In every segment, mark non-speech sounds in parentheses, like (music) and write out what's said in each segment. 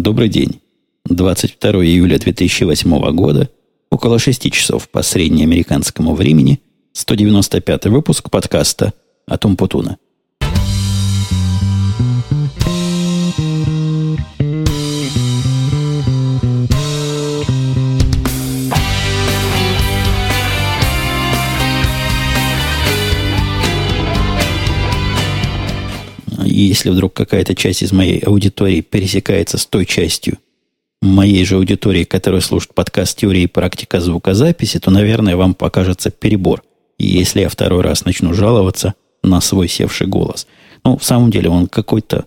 Добрый день. 22 июля 2008 года, около 6 часов по среднеамериканскому времени, 195 выпуск подкаста «Атом Путуна». Если вдруг какая-то часть из моей аудитории пересекается с той частью моей же аудитории, которая слушает подкаст «Теория и практика звукозаписи», то, наверное, вам покажется перебор. Если я второй раз начну жаловаться на свой севший голос. Ну, в самом деле, он какой-то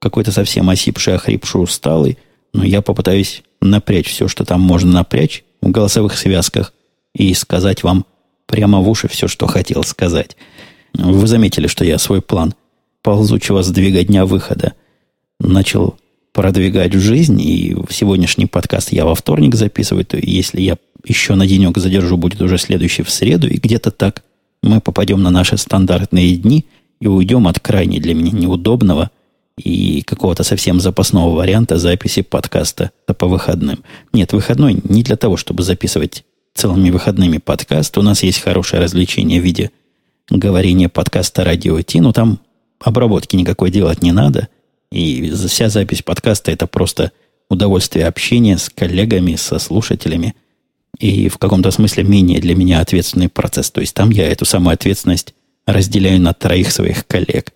какой-то совсем осипший, охрипший, усталый, но я попытаюсь напрячь все, что там можно напрячь в голосовых связках и сказать вам прямо в уши все, что хотел сказать. Вы заметили, что я свой план – ползучего сдвига дня выхода начал продвигать в жизнь, и сегодняшний подкаст я во вторник записываю, то если я еще на денек задержу, будет уже следующий в среду, и где-то так мы попадем на наши стандартные дни и уйдем от крайне для меня неудобного и какого-то совсем запасного варианта записи подкаста по выходным. Нет, выходной не для того, чтобы записывать целыми выходными подкаст. У нас есть хорошее развлечение в виде говорения подкаста «Радио Ти», но там обработки никакой делать не надо. И вся запись подкаста это просто удовольствие общения с коллегами, со слушателями. И в каком-то смысле менее для меня ответственный процесс. То есть там я эту самую ответственность разделяю на троих своих коллег.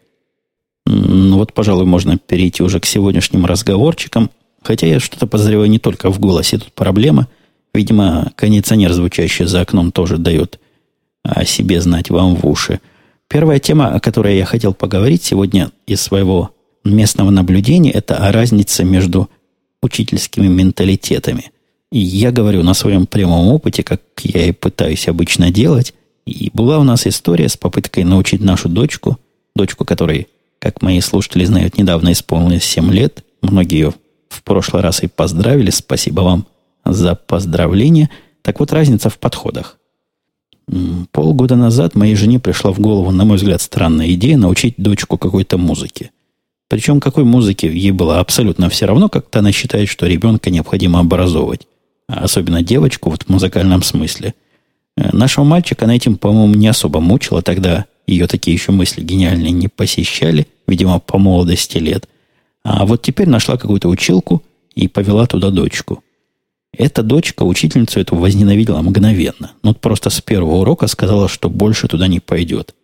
Ну вот, пожалуй, можно перейти уже к сегодняшним разговорчикам. Хотя я что-то подозреваю не только в голосе. Тут проблема. Видимо, кондиционер, звучащий за окном, тоже дает о себе знать вам в уши. Первая тема, о которой я хотел поговорить сегодня из своего местного наблюдения, это о разнице между учительскими менталитетами. И я говорю на своем прямом опыте, как я и пытаюсь обычно делать. И была у нас история с попыткой научить нашу дочку, дочку которой, как мои слушатели знают, недавно исполнилось 7 лет. Многие ее в прошлый раз и поздравили. Спасибо вам за поздравление. Так вот, разница в подходах. Полгода назад моей жене пришла в голову, на мой взгляд, странная идея научить дочку какой-то музыке. Причем какой музыке ей было абсолютно все равно, как-то она считает, что ребенка необходимо образовывать. А особенно девочку вот в музыкальном смысле. Э, нашего мальчика на этим, по-моему, не особо мучила. Тогда ее такие еще мысли гениальные не посещали, видимо, по молодости лет. А вот теперь нашла какую-то училку и повела туда дочку. Эта дочка учительницу эту возненавидела мгновенно. Ну, просто с первого урока сказала, что больше туда не пойдет.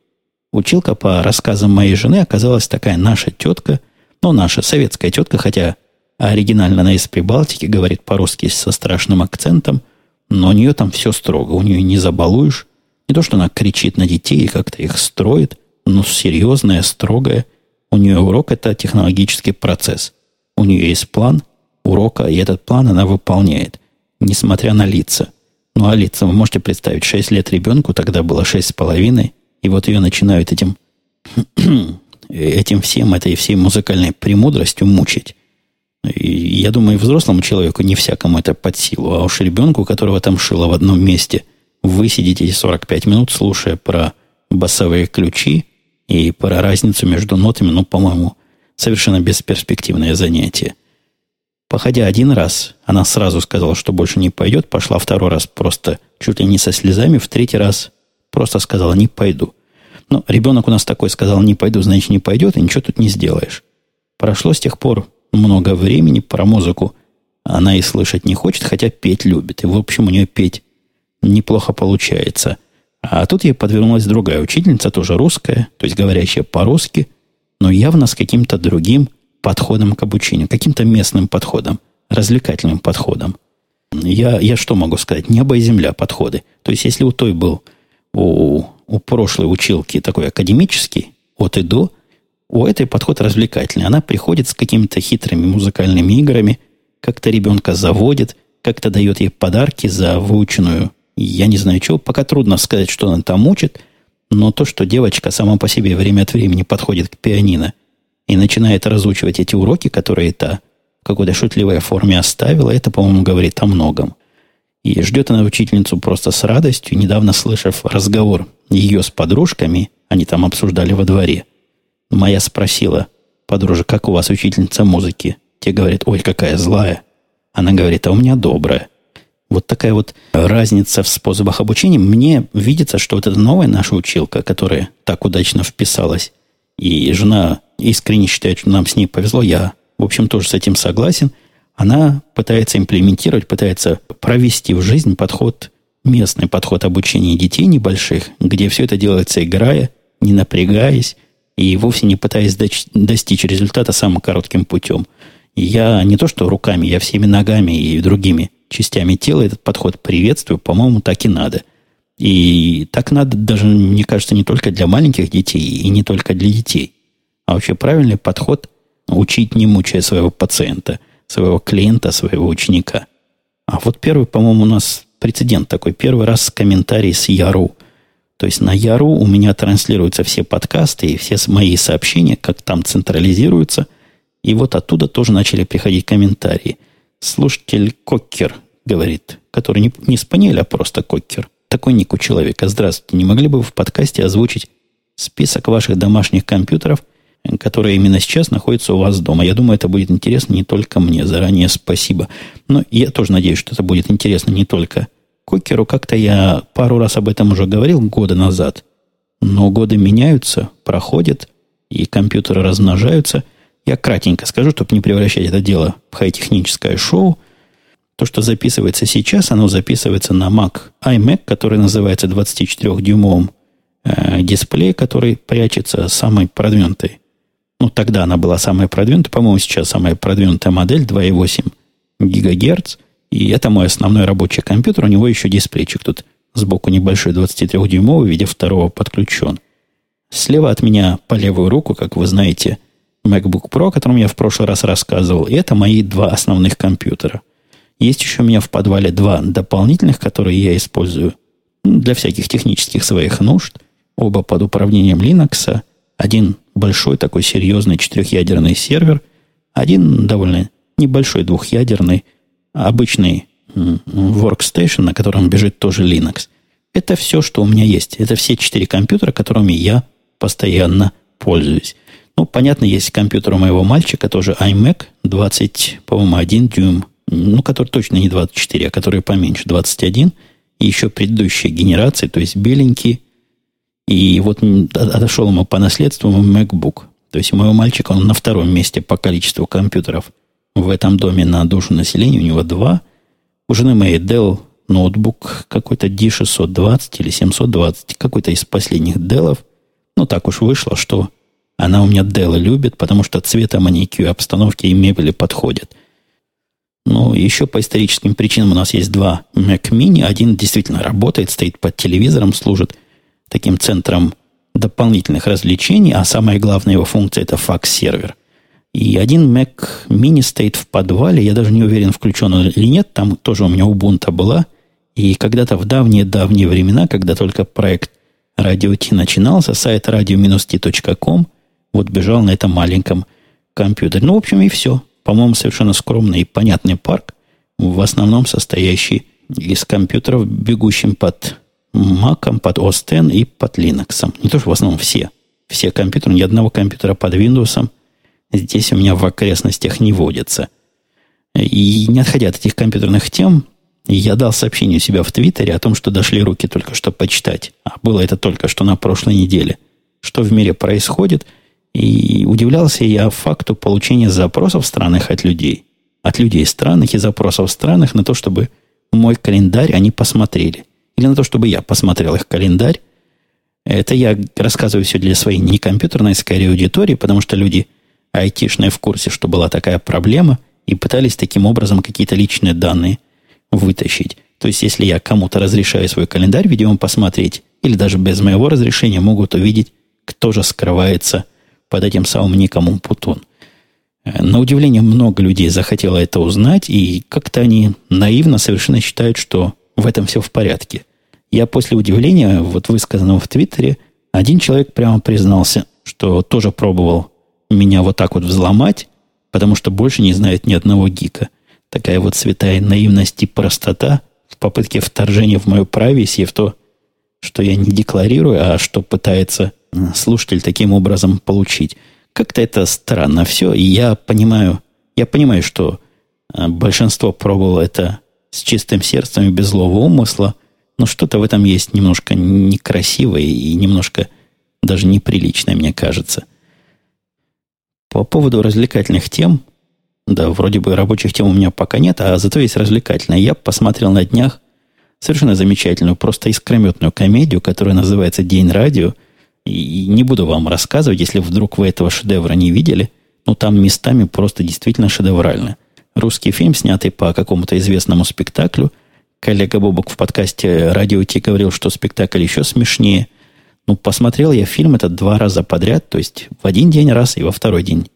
Училка, по рассказам моей жены, оказалась такая наша тетка, ну, наша советская тетка, хотя оригинально она из Прибалтики, говорит по-русски со страшным акцентом, но у нее там все строго, у нее не забалуешь. Не то, что она кричит на детей и как-то их строит, но серьезная, строгая. У нее урок – это технологический процесс. У нее есть план урока, и этот план она выполняет несмотря на лица. Ну, а лица, вы можете представить, 6 лет ребенку, тогда было шесть с половиной, и вот ее начинают этим, (clears throat) этим всем, этой всей музыкальной премудростью мучить. И я думаю, взрослому человеку не всякому это под силу, а уж ребенку, которого там шило в одном месте, вы сидите 45 минут, слушая про басовые ключи и про разницу между нотами, ну, по-моему, совершенно бесперспективное занятие. Походя один раз, она сразу сказала, что больше не пойдет, пошла второй раз просто чуть ли не со слезами, в третий раз просто сказала «не пойду». Ну, ребенок у нас такой сказал «не пойду», значит, не пойдет, и ничего тут не сделаешь. Прошло с тех пор много времени, про музыку она и слышать не хочет, хотя петь любит. И, в общем, у нее петь неплохо получается. А тут ей подвернулась другая учительница, тоже русская, то есть говорящая по-русски, но явно с каким-то другим подходом к обучению, каким-то местным подходом, развлекательным подходом. Я, я что могу сказать? Небо и земля подходы. То есть, если у той был, у, у прошлой училки такой академический, от и до, у этой подход развлекательный. Она приходит с какими-то хитрыми музыкальными играми, как-то ребенка заводит, как-то дает ей подарки за выученную, я не знаю чего, пока трудно сказать, что она там учит, но то, что девочка сама по себе время от времени подходит к пианино – и начинает разучивать эти уроки, которые та в какой-то шутливой форме оставила, это, по-моему, говорит о многом. И ждет она учительницу просто с радостью, недавно слышав разговор ее с подружками, они там обсуждали во дворе. Моя спросила, подружка, как у вас учительница музыки? Те говорят, ой, какая злая. Она говорит, а у меня добрая. Вот такая вот разница в способах обучения. Мне видится, что вот эта новая наша училка, которая так удачно вписалась, и жена искренне считает, что нам с ней повезло, я, в общем, тоже с этим согласен, она пытается имплементировать, пытается провести в жизнь подход, местный подход обучения детей небольших, где все это делается играя, не напрягаясь, и вовсе не пытаясь достичь результата самым коротким путем. Я не то что руками, я всеми ногами и другими частями тела этот подход приветствую. По-моему, так и надо. И так надо даже, мне кажется, не только для маленьких детей и не только для детей. А вообще правильный подход учить, не мучая своего пациента, своего клиента, своего ученика. А вот первый, по-моему, у нас прецедент такой. Первый раз комментарий с Яру. То есть на Яру у меня транслируются все подкасты и все мои сообщения, как там централизируются. И вот оттуда тоже начали приходить комментарии. Слушатель Коккер говорит, который не, не спаниель, а просто Коккер. Такой ник у человека. Здравствуйте, не могли бы вы в подкасте озвучить список ваших домашних компьютеров, которые именно сейчас находятся у вас дома? Я думаю, это будет интересно не только мне. Заранее спасибо. Но я тоже надеюсь, что это будет интересно не только Кокеру. Как-то я пару раз об этом уже говорил года назад. Но годы меняются, проходят, и компьютеры размножаются – я кратенько скажу, чтобы не превращать это дело в хай-техническое шоу. То, что записывается сейчас, оно записывается на Mac iMac, который называется 24-дюймовым э, дисплей, который прячется самой продвинутой. Ну, тогда она была самая продвинутая. По-моему, сейчас самая продвинутая модель 2,8 ГГц. И это мой основной рабочий компьютер. У него еще дисплейчик тут сбоку небольшой 23-дюймовый в виде второго подключен. Слева от меня по левую руку, как вы знаете, MacBook Pro, о котором я в прошлый раз рассказывал. И это мои два основных компьютера. Есть еще у меня в подвале два дополнительных, которые я использую для всяких технических своих нужд. Оба под управлением Linux. Один большой такой серьезный четырехъядерный сервер. Один довольно небольшой двухъядерный, обычный workstation, на котором бежит тоже Linux. Это все, что у меня есть. Это все четыре компьютера, которыми я постоянно пользуюсь. Ну, понятно, есть компьютер у моего мальчика, тоже iMac 20, по-моему, 1 дюйм. Ну, который точно не 24, а который поменьше, 21. И еще предыдущей генерации, то есть беленький. И вот отошел ему по наследству MacBook. То есть у моего мальчика он на втором месте по количеству компьютеров в этом доме на душу населения. У него два. У жены моей Dell ноутбук какой-то D620 или 720, какой-то из последних Dell. Ну, так уж вышло, что она у меня Dell любит, потому что цвета маникюра, обстановки и мебели подходят. Ну, еще по историческим причинам у нас есть два Mac Mini. Один действительно работает, стоит под телевизором, служит таким центром дополнительных развлечений, а самая главная его функция – это факс-сервер. И один Mac Mini стоит в подвале, я даже не уверен, включен он или нет, там тоже у меня Ubuntu была. И когда-то в давние-давние времена, когда только проект Radio T начинался, сайт radio-t.com вот бежал на этом маленьком компьютере. Ну, в общем, и все. По-моему, совершенно скромный и понятный парк, в основном состоящий из компьютеров, бегущим под Mac, под OS X и под Linux. Не то, что в основном все. Все компьютеры, ни одного компьютера под Windows здесь у меня в окрестностях не водится. И не отходя от этих компьютерных тем, я дал сообщение у себя в Твиттере о том, что дошли руки только что почитать. А было это только что на прошлой неделе. Что в мире происходит – и удивлялся я факту получения запросов странных от людей. От людей странных и запросов странных на то, чтобы мой календарь они посмотрели. Или на то, чтобы я посмотрел их календарь. Это я рассказываю все для своей не компьютерной, скорее аудитории, потому что люди айтишные в курсе, что была такая проблема, и пытались таким образом какие-то личные данные вытащить. То есть, если я кому-то разрешаю свой календарь, видимо, посмотреть, или даже без моего разрешения могут увидеть, кто же скрывается под этим самым ником Умпутун. Э, на удивление, много людей захотело это узнать, и как-то они наивно совершенно считают, что в этом все в порядке. Я после удивления, вот высказанного в Твиттере, один человек прямо признался, что тоже пробовал меня вот так вот взломать, потому что больше не знает ни одного гика. Такая вот святая наивность и простота в попытке вторжения в мою прависи, в то, что я не декларирую, а что пытается слушатель таким образом получить. Как-то это странно все, и я понимаю Я понимаю, что э, большинство пробовало это с чистым сердцем и без злого умысла, но что-то в этом есть немножко некрасивое и немножко даже неприличное, мне кажется. По поводу развлекательных тем, да, вроде бы рабочих тем у меня пока нет, а зато есть развлекательные. Я посмотрел на днях совершенно замечательную, просто искрометную комедию, которая называется «День радио». И не буду вам рассказывать, если вдруг вы этого шедевра не видели, но там местами просто действительно шедеврально. Русский фильм, снятый по какому-то известному спектаклю. Коллега Бобок в подкасте «Радио Ти» говорил, что спектакль еще смешнее. Ну, посмотрел я фильм этот два раза подряд, то есть в один день раз и во второй день.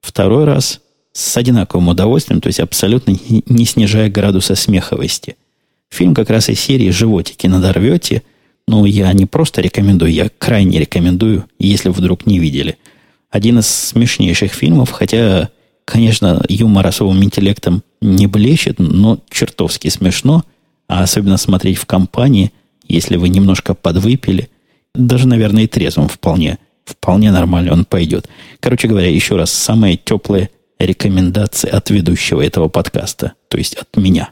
Второй раз с одинаковым удовольствием, то есть абсолютно не снижая градуса смеховости. Фильм как раз из серии «Животики надорвете». Ну, я не просто рекомендую, я крайне рекомендую, если вдруг не видели. Один из смешнейших фильмов, хотя, конечно, юмор особым интеллектом не блещет, но чертовски смешно, а особенно смотреть в компании, если вы немножко подвыпили, даже, наверное, и трезвым вполне, вполне нормально он пойдет. Короче говоря, еще раз, самые теплые рекомендации от ведущего этого подкаста, то есть от меня.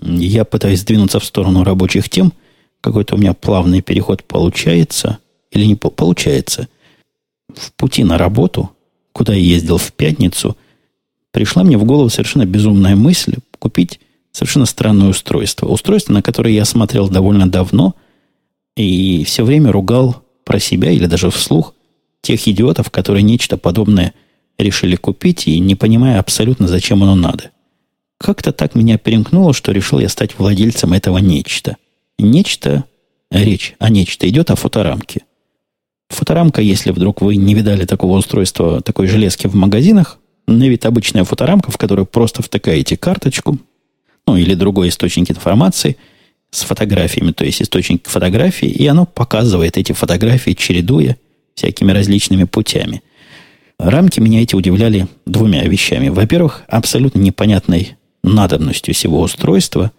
Я пытаюсь сдвинуться в сторону рабочих тем. Какой-то у меня плавный переход получается или не получается. В пути на работу, куда я ездил в пятницу, пришла мне в голову совершенно безумная мысль купить совершенно странное устройство. Устройство, на которое я смотрел довольно давно и все время ругал про себя или даже вслух тех идиотов, которые нечто подобное решили купить и не понимая абсолютно, зачем оно надо. Как-то так меня перемкнуло, что решил я стать владельцем этого нечто. Нечто, речь о нечто идет о фоторамке. Фоторамка, если вдруг вы не видали такого устройства, такой железки в магазинах, на вид обычная фоторамка, в которую просто втыкаете карточку, ну или другой источник информации с фотографиями, то есть источник фотографии, и оно показывает эти фотографии, чередуя всякими различными путями – Рамки меня эти удивляли двумя вещами. Во-первых, абсолютно непонятной надобностью всего устройства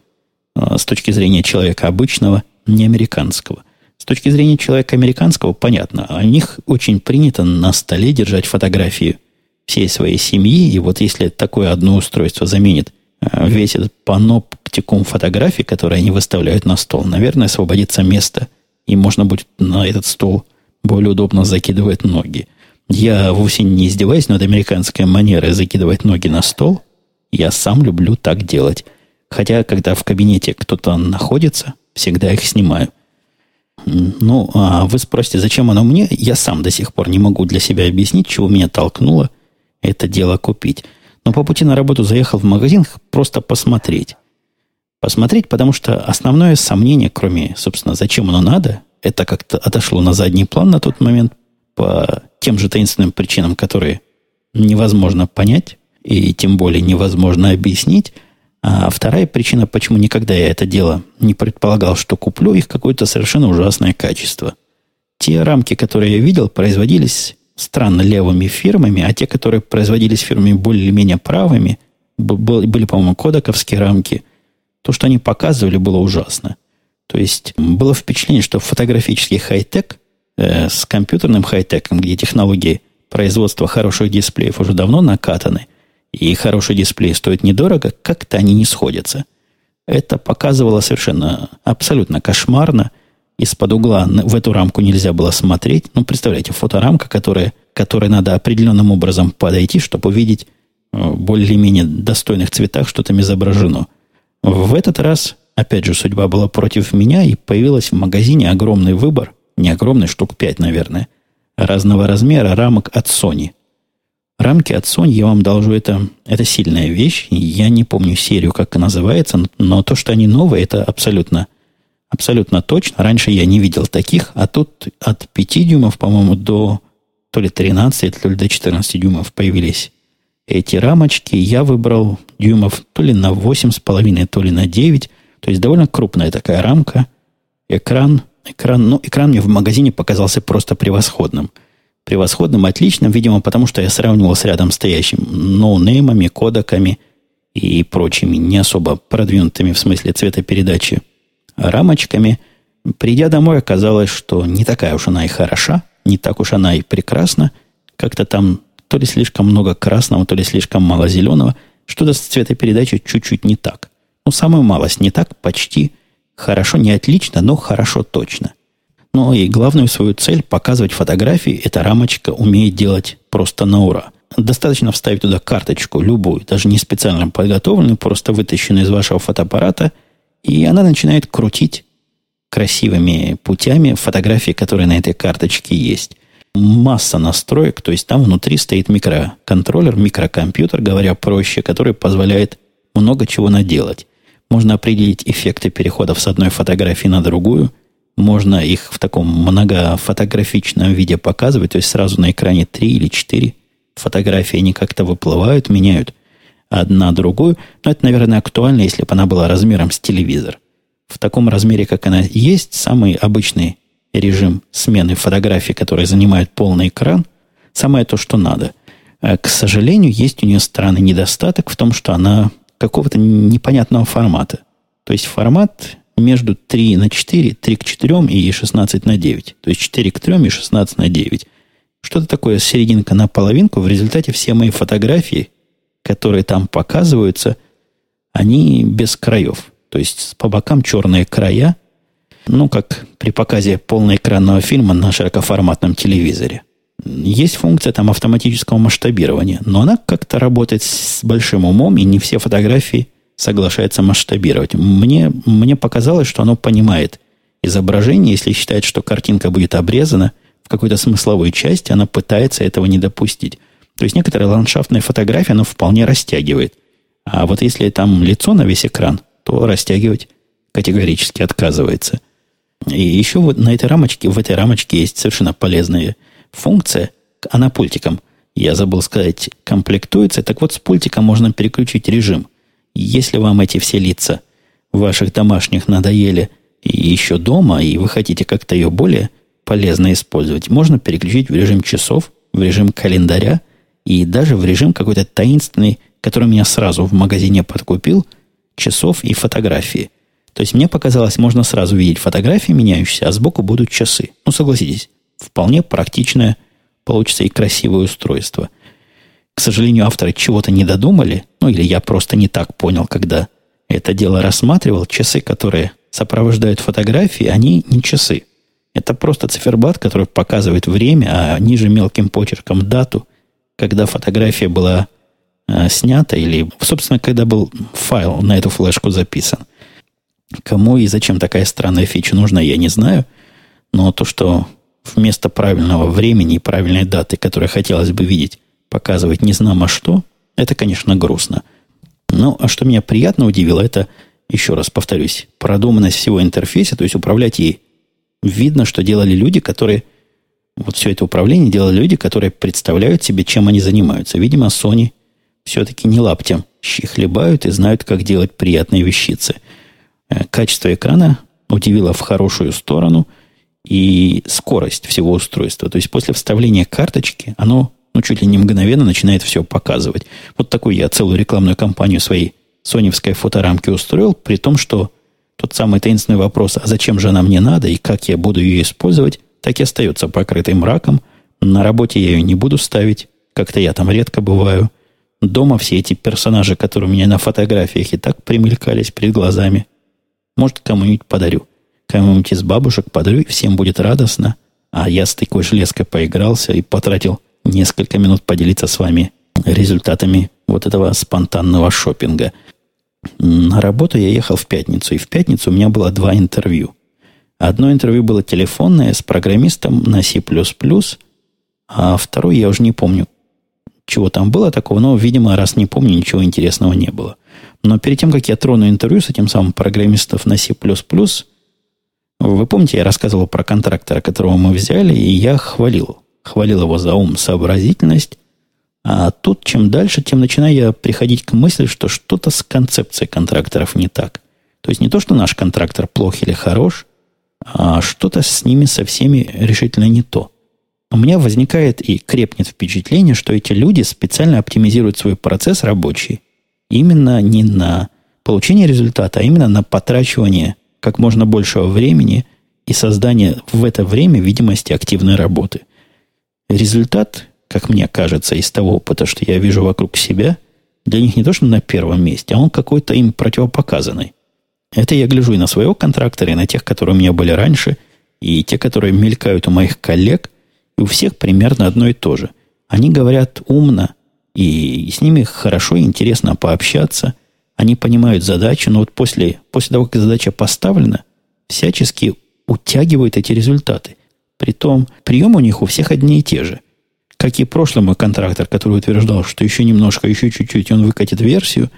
а, с точки зрения человека обычного, не американского. С точки зрения человека американского, понятно, у них очень принято на столе держать фотографии всей своей семьи, и вот если такое одно устройство заменит а, весь этот паноптикум фотографий, которые они выставляют на стол, наверное, освободится место, и можно будет на этот стол более удобно закидывать ноги. Я вовсе не издеваюсь над американской манерой закидывать ноги на стол. Я сам люблю так делать. Хотя, когда в кабинете кто-то находится, всегда их снимаю. Ну, а вы спросите, зачем оно мне? Я сам до сих пор не могу для себя объяснить, чего меня толкнуло это дело купить. Но по пути на работу заехал в магазин просто посмотреть. Посмотреть, потому что основное сомнение, кроме, собственно, зачем оно надо, это как-то отошло на задний план на тот момент по тем же таинственным причинам, которые невозможно понять и тем более невозможно объяснить. А вторая причина, почему никогда я это дело не предполагал, что куплю их какое-то совершенно ужасное качество. Те рамки, которые я видел, производились странно левыми фирмами, а те, которые производились фирмами более-менее правыми, были, по-моему, кодаковские рамки, то, что они показывали, было ужасно. То есть было впечатление, что фотографический хай-тек э, с компьютерным хай-теком, где технологии производства хороших дисплеев уже давно накатаны, и хороший дисплей стоит недорого, как-то они не сходятся. Это показывало совершенно абсолютно кошмарно. Из-под угла в эту рамку нельзя было смотреть. Ну, представляете, фоторамка, которая, которой надо определенным образом подойти, чтобы увидеть э, более-менее достойных цветах, что там изображено. В этот раз, опять же, судьба была против меня, и появилась в магазине огромный выбор не огромный, штук 5, наверное, разного размера рамок от Sony. Рамки от Sony, я вам должу, это, это сильная вещь. Я не помню серию, как она называется, но то, что они новые, это абсолютно, абсолютно точно. Раньше я не видел таких, а тут от 5 дюймов, по-моему, до то ли 13, то ли до 14 дюймов появились эти рамочки. Я выбрал дюймов то ли на 8,5, то ли на 9. То есть довольно крупная такая рамка. Экран Экран, ну, экран мне в магазине показался просто превосходным. Превосходным, отличным, видимо, потому что я сравнивал с рядом стоящим ноунеймами, кодеками и прочими не особо продвинутыми в смысле цветопередачи рамочками. Придя домой, оказалось, что не такая уж она и хороша, не так уж она и прекрасна. Как-то там то ли слишком много красного, то ли слишком мало зеленого. Что-то с цветопередачей чуть-чуть не так. Ну, самую малость не так, почти хорошо, не отлично, но хорошо точно. Ну и главную свою цель показывать фотографии эта рамочка умеет делать просто на ура. Достаточно вставить туда карточку, любую, даже не специально подготовленную, просто вытащенную из вашего фотоаппарата, и она начинает крутить красивыми путями фотографии, которые на этой карточке есть. Масса настроек, то есть там внутри стоит микроконтроллер, микрокомпьютер, говоря проще, который позволяет много чего наделать. Можно определить эффекты переходов с одной фотографии на другую. Можно их в таком многофотографичном виде показывать, то есть сразу на экране три или четыре фотографии, они как-то выплывают, меняют одна другую. Но это, наверное, актуально, если бы она была размером с телевизор. В таком размере, как она есть, самый обычный режим смены фотографий, которые занимают полный экран, самое то, что надо. А, к сожалению, есть у нее странный недостаток в том, что она какого-то непонятного формата. То есть формат между 3 на 4, 3 к 4 и 16 на 9. То есть 4 к 3 и 16 на 9. Что-то такое серединка на половинку. В результате все мои фотографии, которые там показываются, они без краев. То есть по бокам черные края, ну, как при показе полноэкранного фильма на широкоформатном телевизоре. Есть функция там автоматического масштабирования, но она как-то работает с большим умом, и не все фотографии соглашается масштабировать. Мне, мне показалось, что оно понимает изображение, если считает, что картинка будет обрезана в какой-то смысловой части, она пытается этого не допустить. То есть некоторые ландшафтные фотографии оно вполне растягивает. А вот если там лицо на весь экран, то растягивать категорически отказывается. И еще вот на этой рамочке, в этой рамочке есть совершенно полезные функция, она пультиком, я забыл сказать, комплектуется. Так вот, с пультиком можно переключить режим. Если вам эти все лица ваших домашних надоели и еще дома, и вы хотите как-то ее более полезно использовать, можно переключить в режим часов, в режим календаря и даже в режим какой-то таинственный, который меня сразу в магазине подкупил, часов и фотографии. То есть мне показалось, можно сразу видеть фотографии меняющиеся, а сбоку будут часы. Ну, согласитесь, вполне практичное получится и красивое устройство. К сожалению, авторы чего-то не додумали, ну или я просто не так понял, когда это дело рассматривал. Часы, которые сопровождают фотографии, они не часы. Это просто циферблат, который показывает время, а ниже мелким почерком дату, когда фотография была э, снята или, собственно, когда был файл на эту флешку записан. Кому и зачем такая странная фича нужна, я не знаю. Но то, что вместо правильного времени и правильной даты, которую хотелось бы видеть, показывать не знамо что, это, конечно, грустно. Ну, а что меня приятно удивило, это, еще раз повторюсь, продуманность всего интерфейса, то есть управлять ей. Видно, что делали люди, которые... Вот все это управление делали люди, которые представляют себе, чем они занимаются. Видимо, Sony все-таки не лаптем хлебают и знают, как делать приятные вещицы. Э, качество экрана удивило в хорошую сторону – и скорость всего устройства. То есть после вставления карточки оно ну, чуть ли не мгновенно начинает все показывать. Вот такую я целую рекламную кампанию своей соневской фоторамки устроил, при том, что тот самый таинственный вопрос, а зачем же она мне надо и как я буду ее использовать, так и остается покрытым мраком. На работе я ее не буду ставить, как-то я там редко бываю. Дома все эти персонажи, которые у меня на фотографиях и так примелькались перед глазами, может, кому-нибудь подарю кому-нибудь из бабушек подарю, и всем будет радостно. А я с такой железкой поигрался и потратил несколько минут поделиться с вами результатами вот этого спонтанного шопинга. На работу я ехал в пятницу, и в пятницу у меня было два интервью. Одно интервью было телефонное с программистом на C++, а второе я уже не помню, чего там было такого, но, видимо, раз не помню, ничего интересного не было. Но перед тем, как я трону интервью с этим самым программистом на C++, вы помните, я рассказывал про контрактора, которого мы взяли, и я хвалил. Хвалил его за ум, сообразительность. А тут, чем дальше, тем начинаю я приходить к мысли, что что-то с концепцией контракторов не так. То есть не то, что наш контрактор плох или хорош, а что-то с ними со всеми решительно не то. У меня возникает и крепнет впечатление, что эти люди специально оптимизируют свой процесс рабочий именно не на получение результата, а именно на потрачивание как можно большего времени и создание в это время видимости активной работы. Результат, как мне кажется, из того опыта, что я вижу вокруг себя, для них не то, что на первом месте, а он какой-то им противопоказанный. Это я гляжу и на своего контрактора, и на тех, которые у меня были раньше, и те, которые мелькают у моих коллег, и у всех примерно одно и то же. Они говорят умно, и с ними хорошо и интересно пообщаться. Они понимают задачу, но вот после, после того, как задача поставлена, всячески утягивают эти результаты. Притом, приемы у них у всех одни и те же. Как и прошлый мой контрактор, который утверждал, что еще немножко, еще чуть-чуть, он выкатит версию,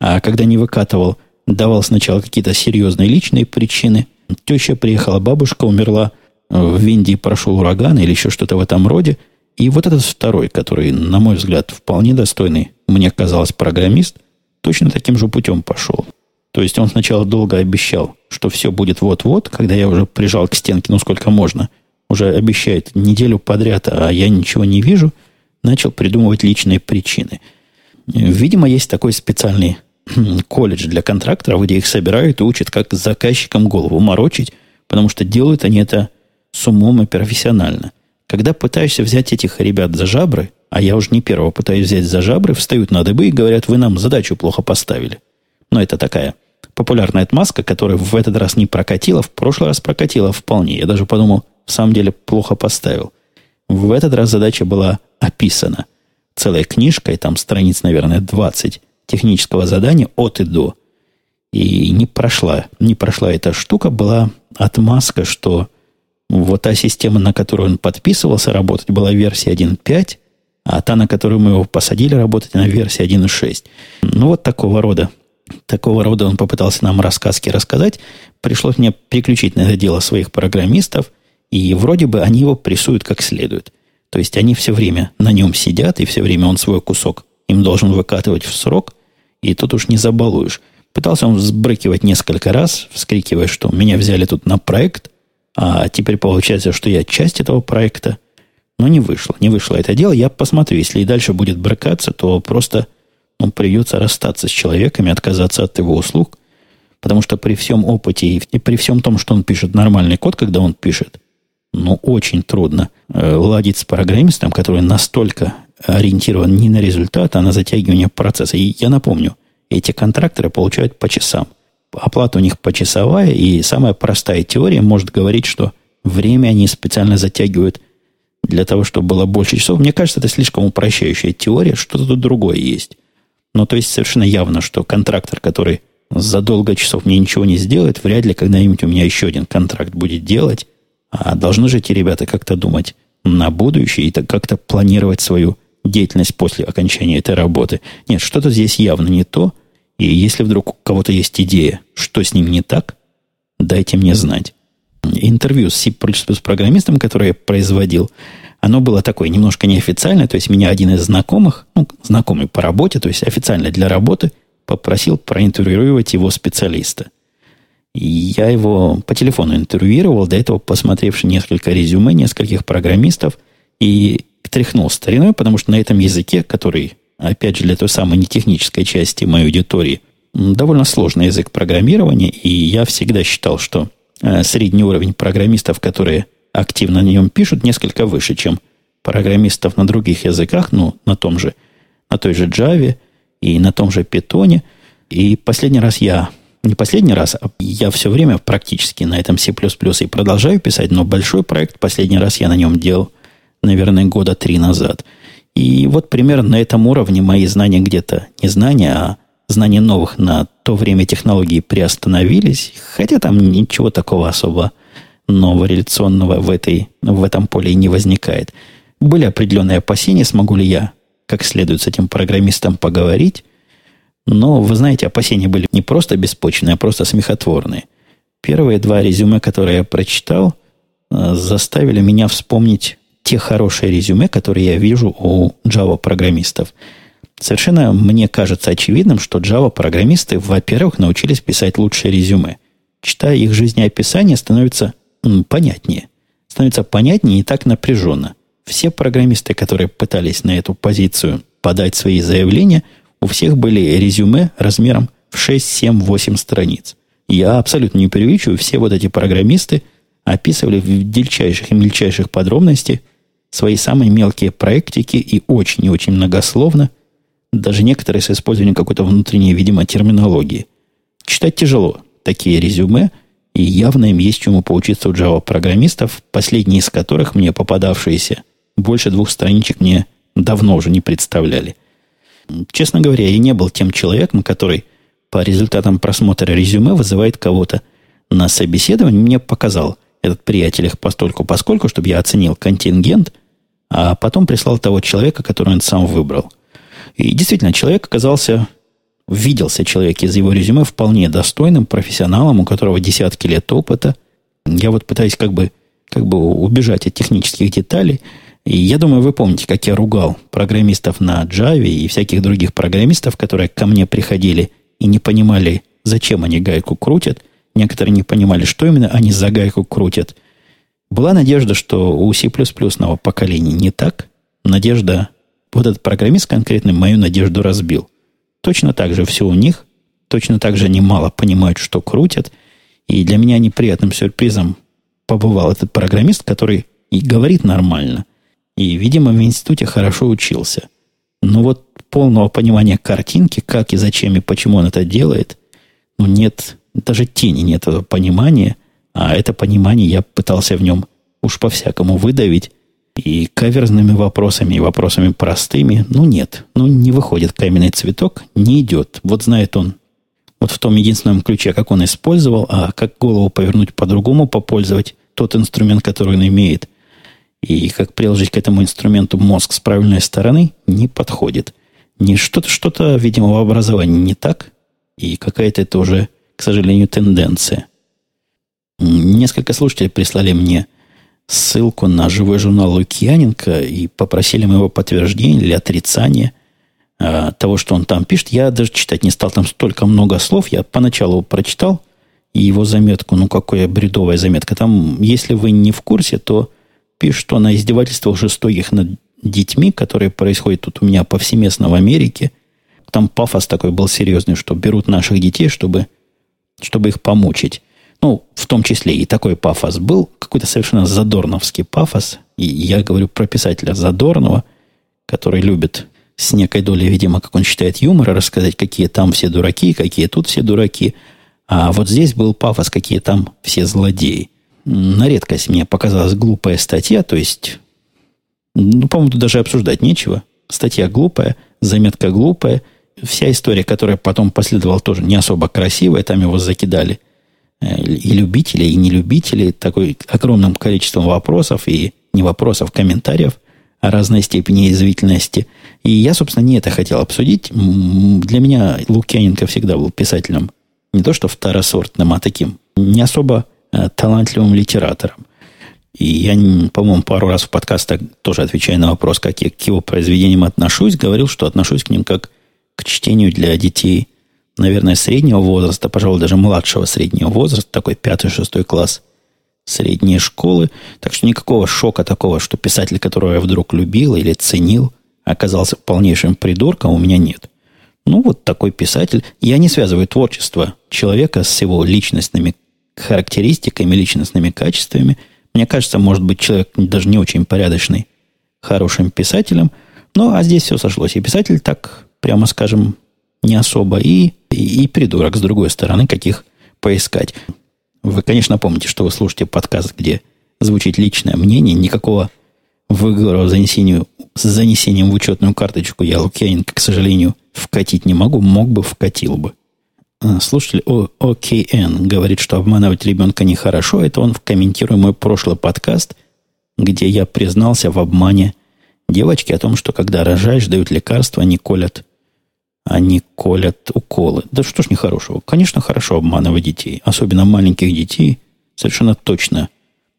а когда не выкатывал, давал сначала какие-то серьезные личные причины. Теща приехала, бабушка умерла, в Индии прошел ураган или еще что-то в этом роде – и вот этот второй, который, на мой взгляд, вполне достойный, мне казалось, программист, точно таким же путем пошел. То есть он сначала долго обещал, что все будет вот-вот, когда я уже прижал к стенке, ну сколько можно, уже обещает неделю подряд, а я ничего не вижу, начал придумывать личные причины. Видимо, есть такой специальный (clears throat) колледж для контракторов, где их собирают и учат, как заказчикам голову морочить, потому что делают они это с умом и профессионально. Когда пытаешься взять этих ребят за жабры, а я уже не первого пытаюсь взять за жабры, встают на дыбы и говорят, вы нам задачу плохо поставили. Но это такая популярная отмазка, которая в этот раз не прокатила, в прошлый раз прокатила вполне. Я даже подумал, в самом деле плохо поставил. В этот раз задача была описана. Целая книжка, и там страниц, наверное, 20 технического задания от и до. И не прошла, не прошла эта штука, была отмазка, что вот та система, на которую он подписывался работать, была версия 1.5, а та, на которую мы его посадили работать, на версии 1.6. Ну, вот такого рода. Такого рода он попытался нам рассказки рассказать. Пришлось мне переключить на это дело своих программистов, и вроде бы они его прессуют как следует. То есть они все время на нем сидят, и все время он свой кусок им должен выкатывать в срок, и тут уж не забалуешь. Пытался он взбрыкивать несколько раз, вскрикивая, что меня взяли тут на проект, а теперь получается, что я часть этого проекта. Но не вышло. Не вышло это дело. Я посмотрю, если и дальше будет брыкаться, то просто ну, придется расстаться с человеком и отказаться от его услуг. Потому что при всем опыте и при всем том, что он пишет нормальный код, когда он пишет, ну, очень трудно э, ладить с программистом, который настолько ориентирован не на результат, а на затягивание процесса. И я напомню, эти контракторы получают по часам – оплата у них почасовая, и самая простая теория может говорить, что время они специально затягивают для того, чтобы было больше часов. Мне кажется, это слишком упрощающая теория, что-то тут другое есть. Но то есть совершенно явно, что контрактор, который за долго часов мне ничего не сделает, вряд ли когда-нибудь у меня еще один контракт будет делать. А должны же эти ребята как-то думать на будущее и как-то планировать свою деятельность после окончания этой работы. Нет, что-то здесь явно не то – и если вдруг у кого-то есть идея, что с ним не так, дайте мне знать. Интервью с C++ программистом, которое я производил, оно было такое немножко неофициальное, то есть меня один из знакомых, ну, знакомый по работе, то есть официально для работы, попросил проинтервьюировать его специалиста. Я его по телефону интервьюировал, до этого посмотревши несколько резюме нескольких программистов, и тряхнул стариной, потому что на этом языке, который опять же, для той самой нетехнической части моей аудитории, довольно сложный язык программирования, и я всегда считал, что э, средний уровень программистов, которые активно на нем пишут, несколько выше, чем программистов на других языках, ну, на том же, на той же Java и на том же Python. И последний раз я, не последний раз, а я все время практически на этом C++ и продолжаю писать, но большой проект последний раз я на нем делал, наверное, года три назад – и вот примерно на этом уровне мои знания где-то, не знания, а знания новых на то время технологий приостановились, хотя там ничего такого особо нового, реляционного в, этой, в этом поле не возникает. Были определенные опасения, смогу ли я как следует с этим программистом поговорить, но, вы знаете, опасения были не просто беспочвенные, а просто смехотворные. Первые два резюме, которые я прочитал, э, заставили меня вспомнить те хорошие резюме, которые я вижу у Java-программистов. Совершенно мне кажется очевидным, что Java-программисты, во-первых, научились писать лучшие резюме. Читая их жизнеописание, становится понятнее. Становится понятнее и так напряженно. Все программисты, которые пытались на эту позицию подать свои заявления, у всех были резюме размером в 6, 7, 8 страниц. Я абсолютно не преувеличиваю, все вот эти программисты описывали в дельчайших и мельчайших подробностях свои самые мелкие проектики и очень и очень многословно, даже некоторые с использованием какой-то внутренней, видимо, терминологии. Читать тяжело такие резюме, и явно им есть чему поучиться у Java-программистов, последние из которых мне попадавшиеся больше двух страничек мне давно уже не представляли. Честно говоря, я не был тем человеком, который по результатам просмотра резюме вызывает кого-то на собеседование. Мне показал этот приятель их постольку поскольку, чтобы я оценил контингент, а потом прислал того человека, который он сам выбрал. И действительно, человек оказался, виделся человек из его резюме вполне достойным профессионалом, у которого десятки лет опыта. Я вот пытаюсь как бы, как бы убежать от технических деталей. И я думаю, вы помните, как я ругал программистов на Java и всяких других программистов, которые ко мне приходили и не понимали, зачем они гайку крутят. Некоторые не понимали, что именно они за гайку крутят – была надежда, что у C++ нового поколения не так. Надежда, вот этот программист конкретно мою надежду разбил. Точно так же все у них, точно так же они мало понимают, что крутят. И для меня неприятным сюрпризом побывал этот программист, который и говорит нормально. И, видимо, в институте хорошо учился. Но вот полного понимания картинки, как и зачем и почему он это делает, ну, нет, даже тени нет этого понимания. А это понимание я пытался в нем уж по-всякому выдавить. И каверзными вопросами, и вопросами простыми. Ну, нет. Ну, не выходит каменный цветок, не идет. Вот знает он вот в том единственном ключе, как он использовал, а как голову повернуть по-другому, попользовать тот инструмент, который он имеет, и как приложить к этому инструменту мозг с правильной стороны, не подходит. Не что-то, что-то, видимо, в образовании не так, и какая-то это уже, к сожалению, тенденция. Несколько слушателей прислали мне ссылку на живой журнал Лукьяненко и попросили моего подтверждения или отрицания э, того, что он там пишет. Я даже читать не стал, там столько много слов. Я поначалу прочитал его заметку, ну какая бредовая заметка. Там, если вы не в курсе, то пишет, что на издевательствах жестоких над детьми, которые происходят тут у меня повсеместно в Америке. Там пафос такой был серьезный, что берут наших детей, чтобы, чтобы их помучить. Ну, в том числе и такой пафос был, какой-то совершенно задорновский пафос. И я говорю про писателя Задорнова, который любит с некой долей, видимо, как он считает, юмора рассказать, какие там все дураки, какие тут все дураки. А вот здесь был пафос, какие там все злодеи. На редкость мне показалась глупая статья, то есть, ну, по-моему, тут даже обсуждать нечего. Статья глупая, заметка глупая. Вся история, которая потом последовала, тоже не особо красивая. Там его закидали – Э, и любители, и нелюбители, такой огромным количеством вопросов и не вопросов, комментариев о разной степени язвительности. И я, собственно, не это хотел обсудить. Для меня Лукьяненко всегда был писателем не то что второсортным, а таким не особо талантливым литератором. И я, по-моему, пару раз в подкастах тоже отвечая на вопрос, как я к его произведениям отношусь, говорил, что отношусь к ним как к чтению для детей – наверное, среднего возраста, пожалуй, даже младшего среднего возраста, такой пятый-шестой класс средней школы. Так что никакого шока такого, что писатель, которого я вдруг любил или ценил, оказался полнейшим придурком, у меня нет. Ну, вот такой писатель. Я не связываю творчество человека с его личностными характеристиками, личностными качествами. Мне кажется, может быть, человек даже не очень порядочный, хорошим писателем. Ну, а здесь все сошлось. И писатель так, прямо скажем, не особо, и, и, и придурок, с другой стороны, каких поискать. Вы, конечно, помните, что вы слушаете подкаст, где звучит личное мнение, никакого выговора занесению, с занесением в учетную карточку я Лукьяненко, к сожалению, вкатить не могу, мог бы, вкатил бы. А, слушатель ОКН говорит, что обманывать ребенка нехорошо. Это он комментируя мой прошлый подкаст, где я признался в обмане девочки о том, что когда рожаешь, дают лекарства, они колят они колят уколы. Да что ж нехорошего? Конечно, хорошо обманывать детей. Особенно маленьких детей. Совершенно точно.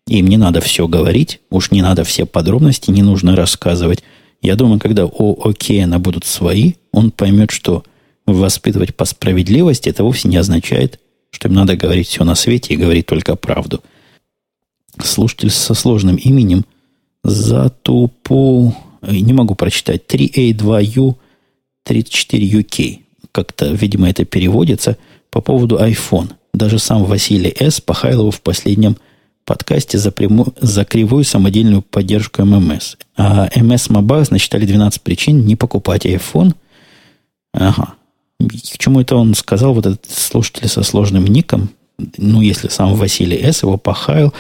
Им не надо все говорить. Уж не надо все подробности, не нужно рассказывать. Я думаю, когда у Океана будут свои, он поймет, что воспитывать по справедливости это вовсе не означает, что им надо говорить все на свете и говорить только правду. Слушатель со сложным именем Затупу... Не могу прочитать. 3A2U 34 UK. Как-то, видимо, это переводится по поводу iPhone. Даже сам Василий С. Пахайлову в последнем подкасте за, прямую, за кривую самодельную поддержку ММС. А МС Mobile насчитали 12 причин не покупать iPhone. Ага. К чему это он сказал, вот этот слушатель со сложным ником? Ну, если сам Василий С. его похаял.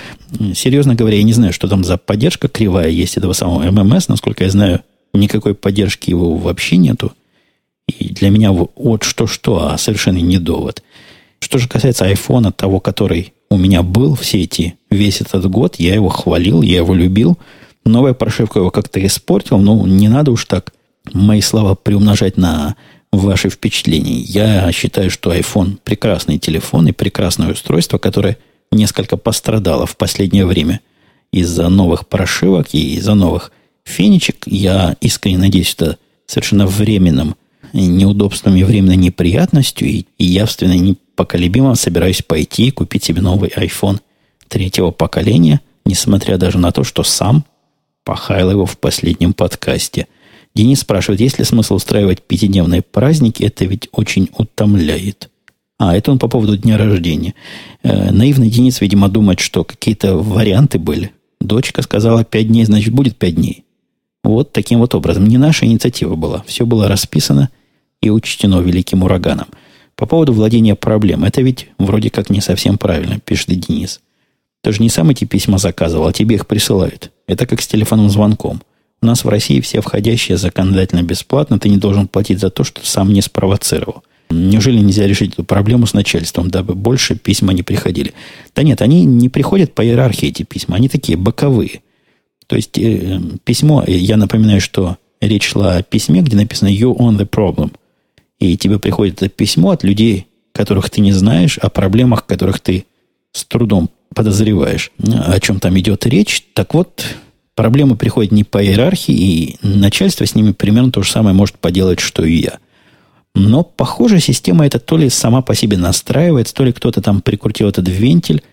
Серьезно говоря, я не знаю, что там за поддержка кривая есть этого самого ММС. Насколько я знаю, никакой поддержки его вообще нету. И для меня вот что-что, а совершенно не довод. Что же касается айфона, того, который у меня был все эти, весь этот год, я его хвалил, я его любил. Новая прошивка его как-то испортил, но не надо уж так мои слова приумножать на ваши впечатления. Я считаю, что iPhone прекрасный телефон и прекрасное устройство, которое несколько пострадало в последнее время из-за новых прошивок и из-за новых фенечек. Я искренне надеюсь, что совершенно временным неудобствами, временной неприятностью и, и явственно непоколебимо собираюсь пойти и купить себе новый iPhone третьего поколения, несмотря даже на то, что сам похаял его в последнем подкасте. Денис спрашивает, есть ли смысл устраивать пятидневные праздники? Это ведь очень утомляет. А, это он по поводу дня рождения. Э, наивный Денис, видимо, думает, что какие-то варианты были. Дочка сказала пять дней, значит, будет пять дней. Вот таким вот образом. Не наша инициатива была. Все было расписано – и учтено великим ураганом. По поводу владения проблем. Это ведь вроде как не совсем правильно, пишет Денис. Ты же не сам эти письма заказывал, а тебе их присылают. Это как с телефонным звонком. У нас в России все входящие законодательно бесплатно, ты не должен платить за то, что сам не спровоцировал. Неужели нельзя решить эту проблему с начальством, дабы больше письма не приходили? Да нет, они не приходят по иерархии, эти письма. Они такие боковые. То есть э, письмо, я напоминаю, что речь шла о письме, где написано «You on the problem» и тебе приходит это письмо от людей, которых ты не знаешь, о проблемах, которых ты с трудом подозреваешь, о чем там идет речь, так вот, проблемы приходят не по иерархии, и начальство с ними примерно то же самое может поделать, что и я. Но, похоже, система эта то ли сама по себе настраивается, то ли кто-то там прикрутил этот вентиль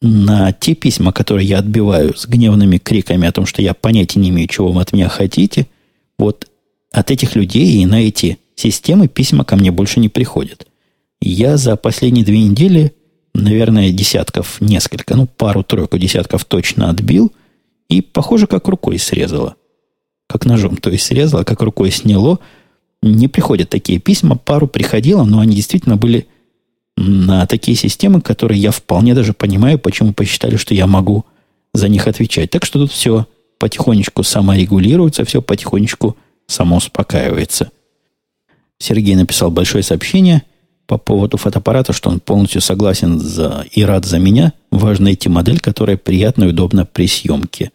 на те письма, которые я отбиваю с гневными криками о том, что я понятия не имею, чего вы от меня хотите. Вот от этих людей и на эти системы письма ко мне больше не приходят. Я за последние две недели, наверное, десятков несколько, ну, пару-тройку десятков точно отбил, и, похоже, как рукой срезало. Как ножом, то есть срезало, как рукой сняло. Не приходят такие письма, пару приходило, но они действительно были на такие системы, которые я вполне даже понимаю, почему посчитали, что я могу за них отвечать. Так что тут все потихонечку саморегулируется, все потихонечку самоуспокаивается. Сергей написал большое сообщение по поводу фотоаппарата, что он полностью согласен за, и рад за меня. Важно найти модель, которая приятна и удобна при съемке.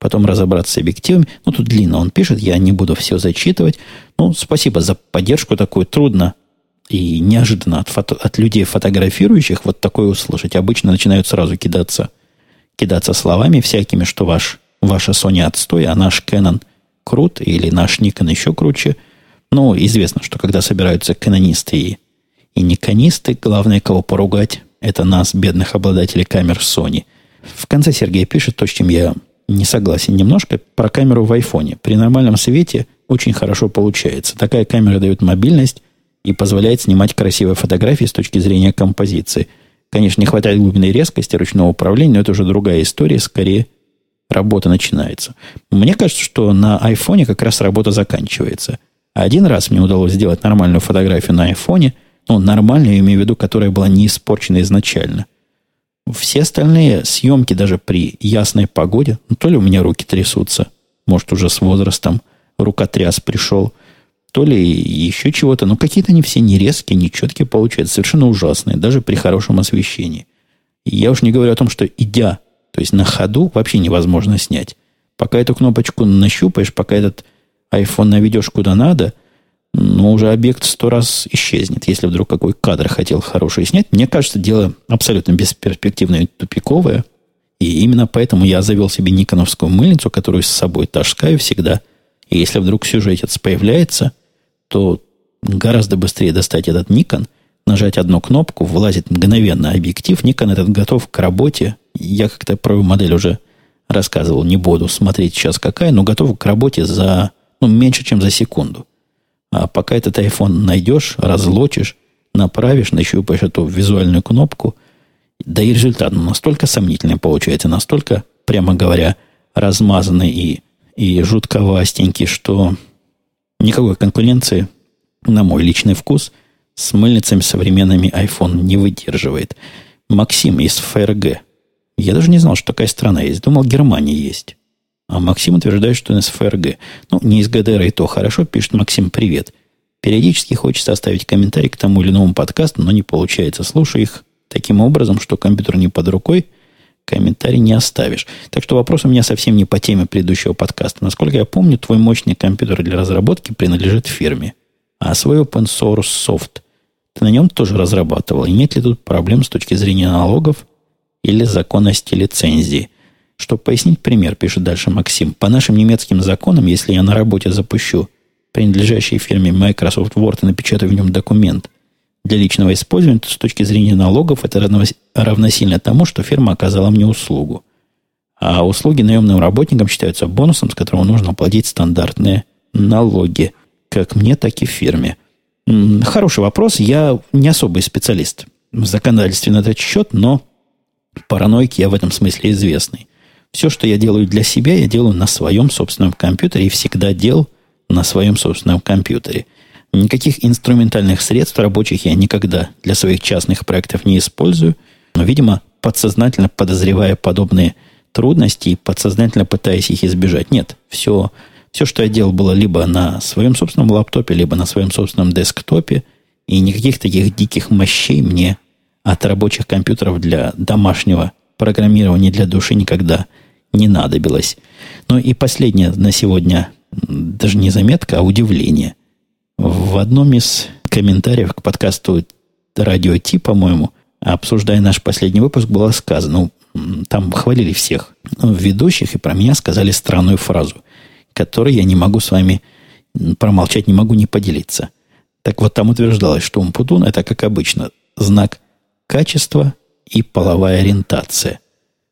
Потом разобраться с объективами. Ну, тут длинно он пишет, я не буду все зачитывать. Ну, спасибо за поддержку такую. Трудно и неожиданно от, фото, от людей, фотографирующих, вот такое услышать. Обычно начинают сразу кидаться, кидаться словами всякими, что ваш, ваша Sony отстой, а наш Canon крут, или наш Nikon еще круче – ну, известно, что когда собираются канонисты и, и никонисты, главное, кого поругать, это нас, бедных обладателей камер Sony. В конце Сергей пишет то, с чем я не согласен немножко, про камеру в айфоне. При нормальном свете очень хорошо получается. Такая камера дает мобильность и позволяет снимать красивые фотографии с точки зрения композиции. Конечно, не хватает глубины резкости ручного управления, но это уже другая история, скорее работа начинается. Мне кажется, что на айфоне как раз работа заканчивается – один раз мне удалось сделать нормальную фотографию на айфоне, ну, нормальную, я имею в виду, которая была не испорчена изначально. Все остальные съемки даже при ясной погоде, ну, то ли у меня руки трясутся, может, уже с возрастом рукотряс пришел, то ли еще чего-то, но какие-то они все не резкие, не четкие получаются, совершенно ужасные, даже при хорошем освещении. Я уж не говорю о том, что идя, то есть на ходу, вообще невозможно снять. Пока эту кнопочку нащупаешь, пока этот iPhone наведешь куда надо, но уже объект сто раз исчезнет, если вдруг какой кадр хотел хороший снять. Мне кажется, дело абсолютно бесперспективное и тупиковое. И именно поэтому я завел себе никоновскую мыльницу, которую с собой таскаю всегда. И если вдруг сюжетец появляется, то гораздо быстрее достать этот Никон, нажать одну кнопку, влазит мгновенно объектив. Никон этот готов к работе. Я как-то про модель уже рассказывал, не буду смотреть сейчас какая, но готов к работе за ну, меньше, чем за секунду. А пока этот iPhone найдешь, разлочишь, направишь, нащупаешь эту визуальную кнопку, Да и результат настолько сомнительный получается, настолько, прямо говоря, размазанный и, и жутковастенький, что никакой конкуренции, на мой личный вкус, с мыльницами современными iPhone не выдерживает. Максим из ФРГ. Я даже не знал, что такая страна есть. Думал, Германия есть. А Максим утверждает, что он из ФРГ. Ну, не из ГДР и то хорошо, пишет Максим, привет. Периодически хочется оставить комментарий к тому или иному подкасту, но не получается. Слушаю их таким образом, что компьютер не под рукой, комментарий не оставишь. Так что вопрос у меня совсем не по теме предыдущего подкаста. Насколько я помню, твой мощный компьютер для разработки принадлежит фирме. А свой open source софт ты на нем тоже разрабатывал. И нет ли тут проблем с точки зрения налогов или законности лицензии? Чтобы пояснить пример, пишет дальше Максим. По нашим немецким законам, если я на работе запущу принадлежащей фирме Microsoft Word и напечатаю в нем документ для личного использования, то с точки зрения налогов это равносильно тому, что фирма оказала мне услугу. А услуги наемным работникам считаются бонусом, с которого нужно платить стандартные налоги, как мне, так и фирме. Хороший вопрос. Я не особый специалист в законодательстве на этот счет, но параноик я в этом смысле известный. Все, что я делаю для себя, я делаю на своем собственном компьютере и всегда делал на своем собственном компьютере. Никаких инструментальных средств рабочих я никогда для своих частных проектов не использую, но, видимо, подсознательно подозревая подобные трудности и подсознательно пытаясь их избежать. Нет, все, все, что я делал, было либо на своем собственном лаптопе, либо на своем собственном десктопе, и никаких таких диких мощей мне от рабочих компьютеров для домашнего программирования для души никогда не надобилось. Ну и последнее на сегодня даже не заметка, а удивление. В одном из комментариев к подкасту Радио Ти, по-моему, обсуждая наш последний выпуск, было сказано, ну, там хвалили всех ведущих, и про меня сказали странную фразу, которую я не могу с вами промолчать, не могу не поделиться. Так вот, там утверждалось, что умпутун – это, как обычно, знак качества и половая ориентация.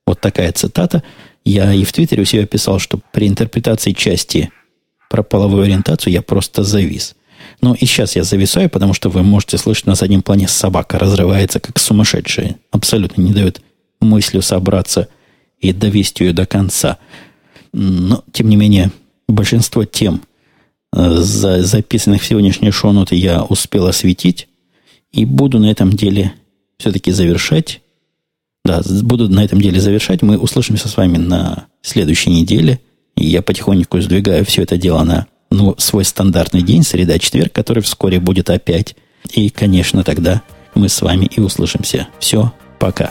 Вот такая цитата. Я и в Твиттере у себя писал, что при интерпретации части про половую ориентацию я просто завис. Ну и сейчас я зависаю, потому что вы можете слышать на заднем плане собака разрывается как сумасшедшая. Абсолютно не дает мыслью собраться и довести ее до конца. Но, тем не менее, большинство тем, э, за, записанных в сегодняшние шоу-ноты, я успел осветить. И буду на этом деле все-таки завершать. Да, буду на этом деле завершать. Мы услышимся с вами на следующей неделе – и я потихоньку сдвигаю все это дело на ну, свой стандартный день, среда-четверг, который вскоре будет опять. И, конечно, тогда мы с вами и услышимся. Все, пока.